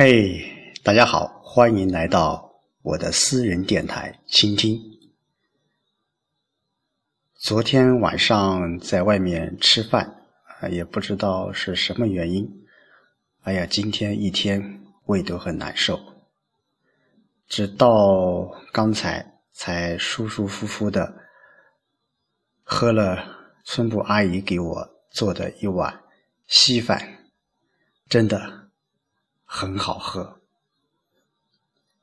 嘿，大家好，欢迎来到我的私人电台倾听。昨天晚上在外面吃饭啊，也不知道是什么原因，哎呀，今天一天胃都很难受，直到刚才才舒舒服服的喝了村部阿姨给我做的一碗稀饭，真的。很好喝。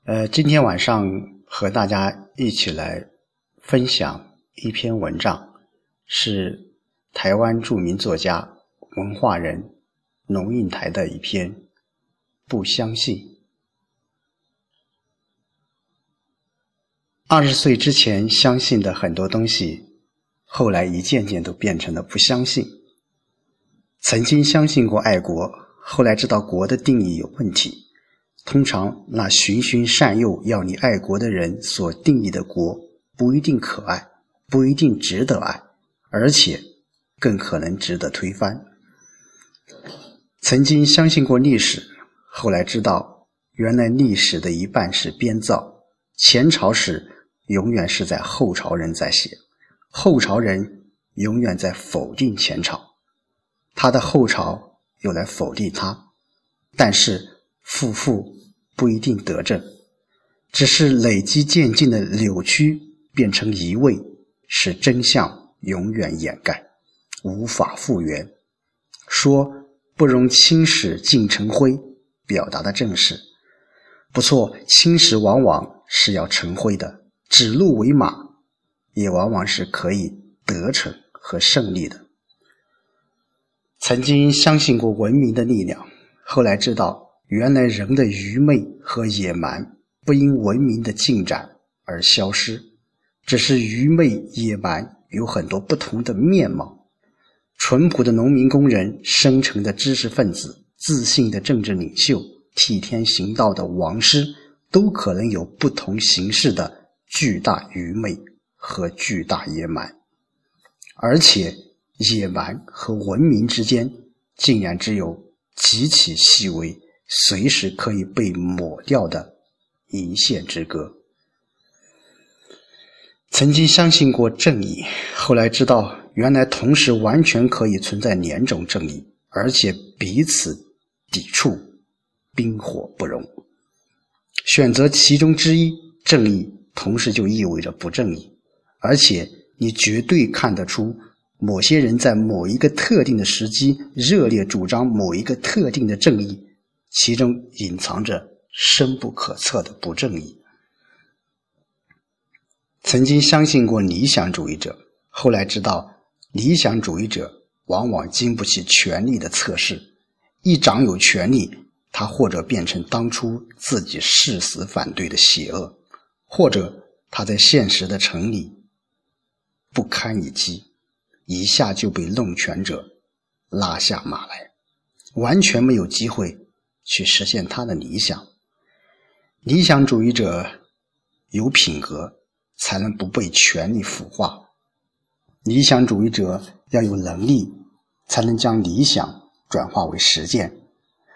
呃，今天晚上和大家一起来分享一篇文章，是台湾著名作家、文化人龙应台的一篇《不相信》。二十岁之前相信的很多东西，后来一件件都变成了不相信。曾经相信过爱国。后来知道国的定义有问题，通常那循循善诱要你爱国的人所定义的国不一定可爱，不一定值得爱，而且更可能值得推翻。曾经相信过历史，后来知道原来历史的一半是编造，前朝史永远是在后朝人在写，后朝人永远在否定前朝，他的后朝。又来否定他，但是负负不一定得正，只是累积渐进的扭曲变成移位，使真相永远掩盖，无法复原。说不容青史尽成灰，表达的正是不错。青史往往是要成灰的，指鹿为马，也往往是可以得逞和胜利的。曾经相信过文明的力量，后来知道原来人的愚昧和野蛮不因文明的进展而消失，只是愚昧野蛮有很多不同的面貌。淳朴的农民工人、深沉的知识分子、自信的政治领袖、替天行道的王师，都可能有不同形式的巨大愚昧和巨大野蛮，而且。野蛮和文明之间，竟然只有极其细微、随时可以被抹掉的一线之隔。曾经相信过正义，后来知道，原来同时完全可以存在两种正义，而且彼此抵触，冰火不容。选择其中之一，正义同时就意味着不正义，而且你绝对看得出。某些人在某一个特定的时机热烈主张某一个特定的正义，其中隐藏着深不可测的不正义。曾经相信过理想主义者，后来知道理想主义者往往经不起权力的测试。一掌有权力，他或者变成当初自己誓死反对的邪恶，或者他在现实的城里不堪一击。一下就被弄权者拉下马来，完全没有机会去实现他的理想。理想主义者有品格，才能不被权力腐化；理想主义者要有能力，才能将理想转化为实践。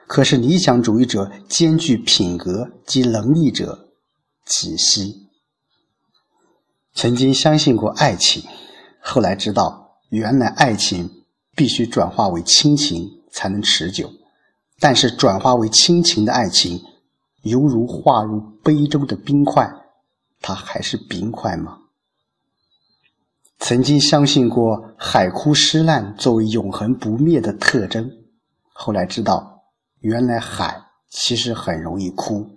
可是理想主义者兼具品格及能力者极稀。曾经相信过爱情，后来知道。原来爱情必须转化为亲情才能持久，但是转化为亲情的爱情，犹如化入杯中的冰块，它还是冰块吗？曾经相信过海枯石烂作为永恒不灭的特征，后来知道，原来海其实很容易枯，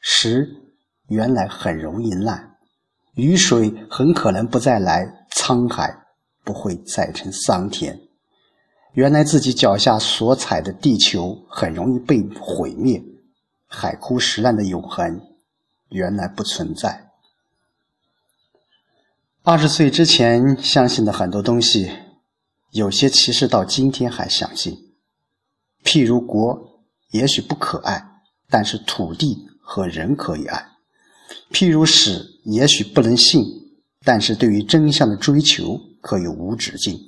石原来很容易烂，雨水很可能不再来，沧海。不会再成桑田。原来自己脚下所踩的地球很容易被毁灭，海枯石烂的永恒原来不存在。二十岁之前相信的很多东西，有些其实到今天还相信。譬如国也许不可爱，但是土地和人可以爱；譬如史也许不能信，但是对于真相的追求。可有无止境。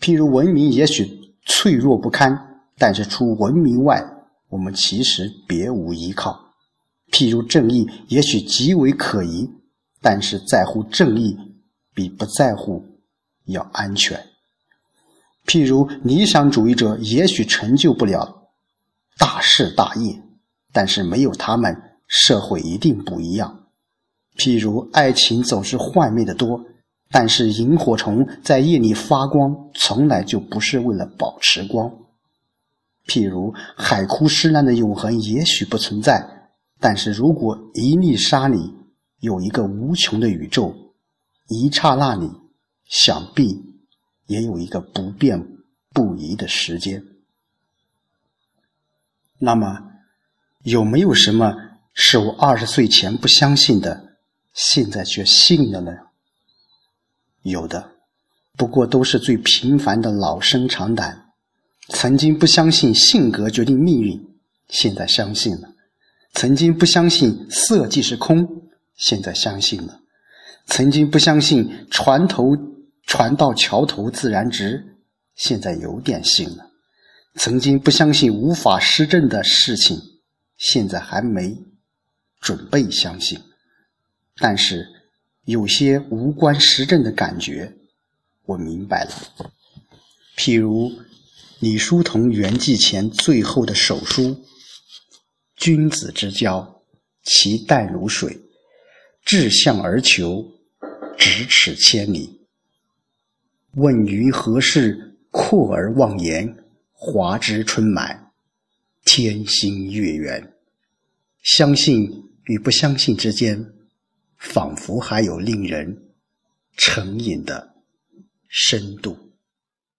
譬如文明也许脆弱不堪，但是除文明外，我们其实别无依靠。譬如正义，也许极为可疑，但是在乎正义比不在乎要安全。譬如理想主义者，也许成就不了大事大业，但是没有他们，社会一定不一样。譬如爱情总是幻灭的多，但是萤火虫在夜里发光，从来就不是为了保持光。譬如海枯石烂的永恒也许不存在，但是如果一粒沙里有一个无穷的宇宙，一刹那里想必也有一个不变不移的时间。那么，有没有什么是我二十岁前不相信的？现在却信了呢？有的，不过都是最平凡的老生常谈。曾经不相信性格决定命运，现在相信了；曾经不相信色即是空，现在相信了；曾经不相信船头船到桥头自然直，现在有点信了；曾经不相信无法施政的事情，现在还没准备相信。但是，有些无关实证的感觉，我明白了。譬如李叔同圆寂前最后的手书：“君子之交，其淡如水；志向而求，咫尺千里。问于何事，阔而忘言？华之春满，天心月圆。相信与不相信之间。”仿佛还有令人成瘾的深度。